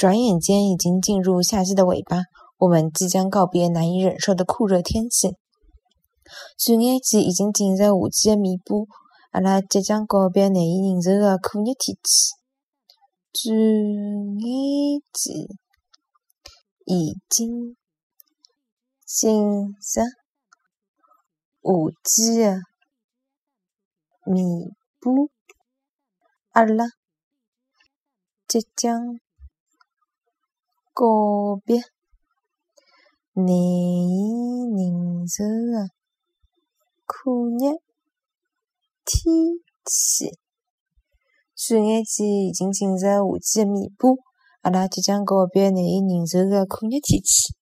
转眼间已经进入夏季的尾巴，我们即将告别难以忍受的酷热天气。转眼间已经进入夏季的尾巴，阿拉即将告别难以忍受的酷热天气。转眼间已经进入夏季的尾巴，阿拉即将告别难以忍受的酷热天气。转眼间已经进入夏季的尾巴，阿拉即将告别难以忍受的酷热天气。